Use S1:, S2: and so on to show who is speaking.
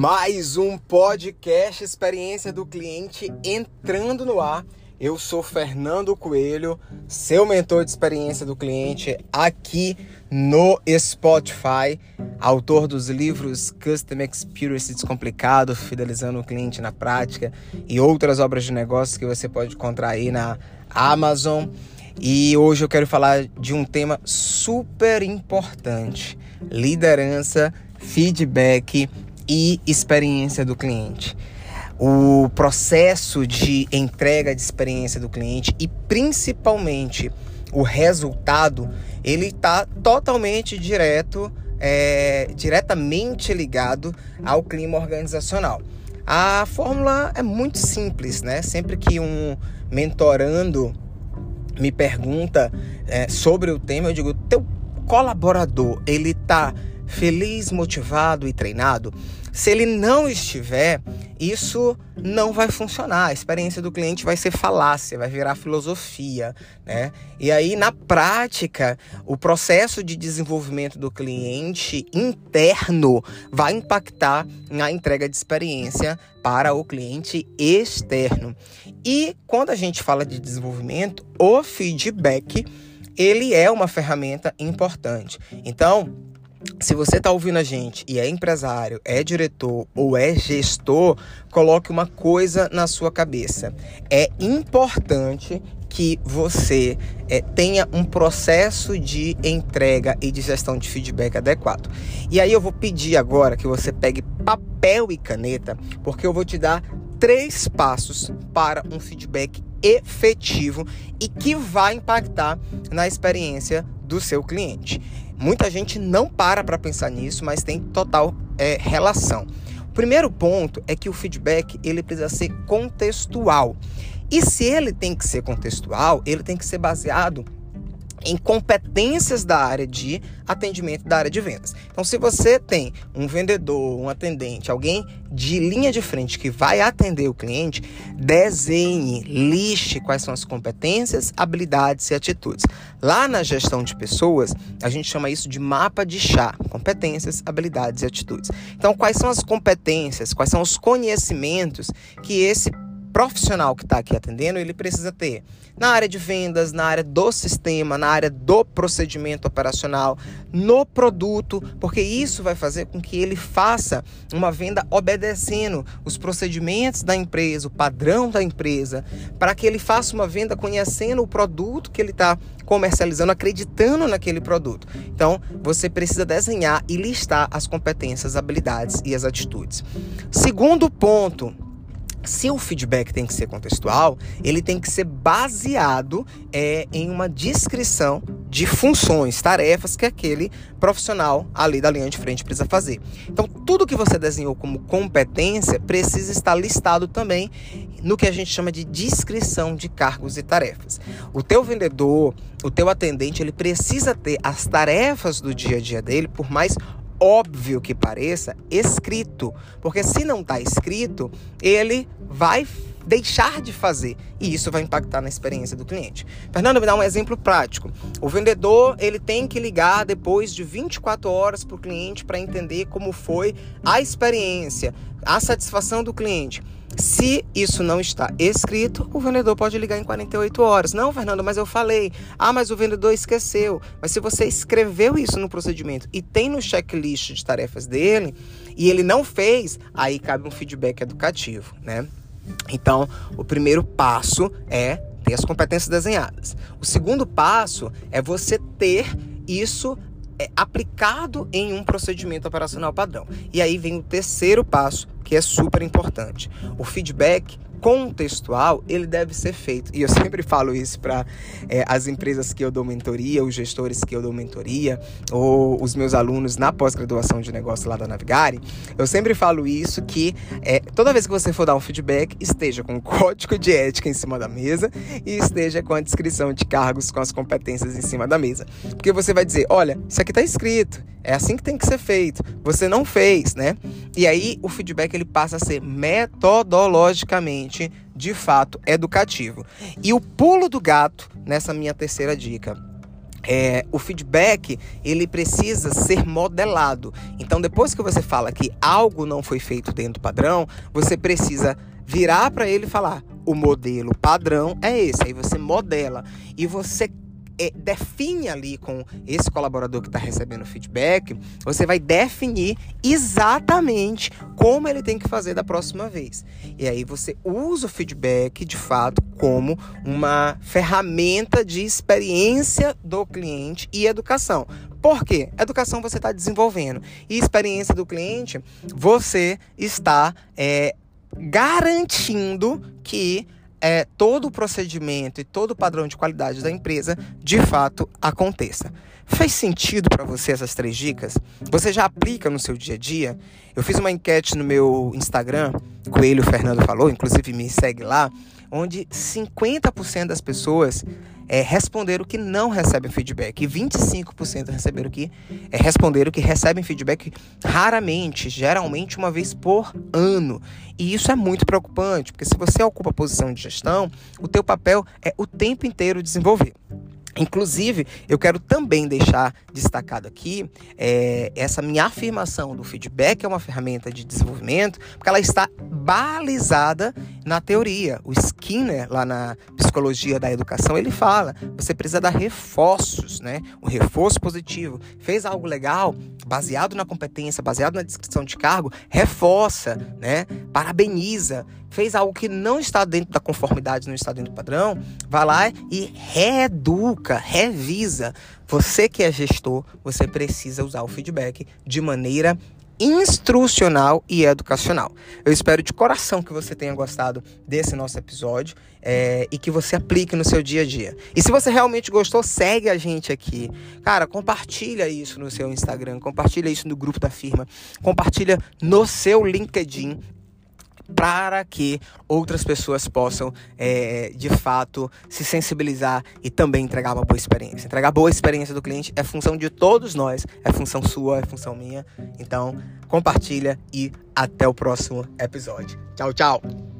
S1: Mais um podcast Experiência do Cliente entrando no ar. Eu sou Fernando Coelho, seu mentor de experiência do cliente aqui no Spotify, autor dos livros Custom Experience Descomplicado, Fidelizando o Cliente na Prática e outras obras de negócio que você pode encontrar aí na Amazon. E hoje eu quero falar de um tema super importante: liderança, feedback e experiência do cliente. O processo de entrega de experiência do cliente e principalmente o resultado, ele está totalmente direto, é, diretamente ligado ao clima organizacional. A fórmula é muito simples, né? Sempre que um mentorando me pergunta é, sobre o tema, eu digo: teu colaborador ele está feliz, motivado e treinado? Se ele não estiver, isso não vai funcionar. A experiência do cliente vai ser falácia, vai virar filosofia, né? E aí, na prática, o processo de desenvolvimento do cliente interno vai impactar na entrega de experiência para o cliente externo. E quando a gente fala de desenvolvimento, o feedback ele é uma ferramenta importante. Então, se você está ouvindo a gente e é empresário, é diretor ou é gestor, coloque uma coisa na sua cabeça. É importante que você é, tenha um processo de entrega e de gestão de feedback adequado. E aí eu vou pedir agora que você pegue papel e caneta, porque eu vou te dar três passos para um feedback efetivo e que vai impactar na experiência do seu cliente. Muita gente não para para pensar nisso, mas tem total é, relação. O primeiro ponto é que o feedback ele precisa ser contextual. E se ele tem que ser contextual, ele tem que ser baseado em competências da área de atendimento da área de vendas. Então, se você tem um vendedor, um atendente, alguém de linha de frente que vai atender o cliente, desenhe, liste quais são as competências, habilidades e atitudes. Lá na gestão de pessoas, a gente chama isso de mapa de chá: competências, habilidades e atitudes. Então, quais são as competências, quais são os conhecimentos que esse profissional que está aqui atendendo, ele precisa ter na área de vendas, na área do sistema, na área do procedimento operacional, no produto, porque isso vai fazer com que ele faça uma venda obedecendo os procedimentos da empresa, o padrão da empresa, para que ele faça uma venda conhecendo o produto que ele está comercializando, acreditando naquele produto. Então, você precisa desenhar e listar as competências, habilidades e as atitudes. Segundo ponto, se o feedback tem que ser contextual, ele tem que ser baseado é, em uma descrição de funções, tarefas que aquele profissional ali da linha de frente precisa fazer. Então, tudo que você desenhou como competência precisa estar listado também no que a gente chama de descrição de cargos e tarefas. O teu vendedor, o teu atendente, ele precisa ter as tarefas do dia a dia dele, por mais óbvio que pareça, escrito. Porque se não está escrito, ele vai deixar de fazer e isso vai impactar na experiência do cliente. Fernando, me dá um exemplo prático. O vendedor ele tem que ligar depois de 24 horas para o cliente para entender como foi a experiência, a satisfação do cliente. Se isso não está escrito, o vendedor pode ligar em 48 horas. Não, Fernando, mas eu falei. Ah, mas o vendedor esqueceu. Mas se você escreveu isso no procedimento e tem no checklist de tarefas dele e ele não fez, aí cabe um feedback educativo, né? Então, o primeiro passo é ter as competências desenhadas. O segundo passo é você ter isso é, aplicado em um procedimento operacional padrão. E aí vem o terceiro passo, que é super importante. O feedback contextual ele deve ser feito. E eu sempre falo isso para é, as empresas que eu dou mentoria, os gestores que eu dou mentoria, ou os meus alunos na pós-graduação de negócio lá da Navigare. Eu sempre falo isso que é, toda vez que você for dar um feedback, esteja com o código de ética em cima da mesa e esteja com a descrição de cargos com as competências em cima da mesa. Porque você vai dizer, olha, isso aqui está escrito, é assim que tem que ser feito. Você não fez, né? E aí o feedback ele passa a ser metodologicamente de fato educativo. E o pulo do gato nessa minha terceira dica é, o feedback ele precisa ser modelado. Então, depois que você fala que algo não foi feito dentro do padrão, você precisa virar para ele e falar: o modelo padrão é esse. Aí você modela e você é, define ali com esse colaborador que está recebendo feedback, você vai definir exatamente como ele tem que fazer da próxima vez. E aí você usa o feedback de fato como uma ferramenta de experiência do cliente e educação. Por quê? Educação você está desenvolvendo e experiência do cliente você está é, garantindo que é, todo o procedimento e todo o padrão de qualidade da empresa de fato aconteça. Faz sentido para você essas três dicas? Você já aplica no seu dia a dia? Eu fiz uma enquete no meu Instagram, Coelho Fernando falou, inclusive me segue lá, onde 50% das pessoas é, responderam que não recebem feedback e 25% receberam que é, responderam que recebem feedback raramente, geralmente uma vez por ano. E isso é muito preocupante, porque se você ocupa a posição de gestão, o teu papel é o tempo inteiro desenvolver. Inclusive, eu quero também deixar destacado aqui é, essa minha afirmação do feedback é uma ferramenta de desenvolvimento, porque ela está balizada na teoria. O Skinner, lá na psicologia da educação, ele fala: você precisa dar reforços, né? Um reforço positivo. Fez algo legal, baseado na competência, baseado na descrição de cargo, reforça, né? Parabeniza fez algo que não está dentro da conformidade, não está dentro do padrão, vai lá e reeduca, revisa. Você que é gestor, você precisa usar o feedback de maneira instrucional e educacional. Eu espero de coração que você tenha gostado desse nosso episódio é, e que você aplique no seu dia a dia. E se você realmente gostou, segue a gente aqui. Cara, compartilha isso no seu Instagram, compartilha isso no grupo da firma, compartilha no seu LinkedIn para que outras pessoas possam, é, de fato, se sensibilizar e também entregar uma boa experiência. Entregar boa experiência do cliente é função de todos nós, é função sua, é função minha. Então, compartilha e até o próximo episódio. Tchau, tchau!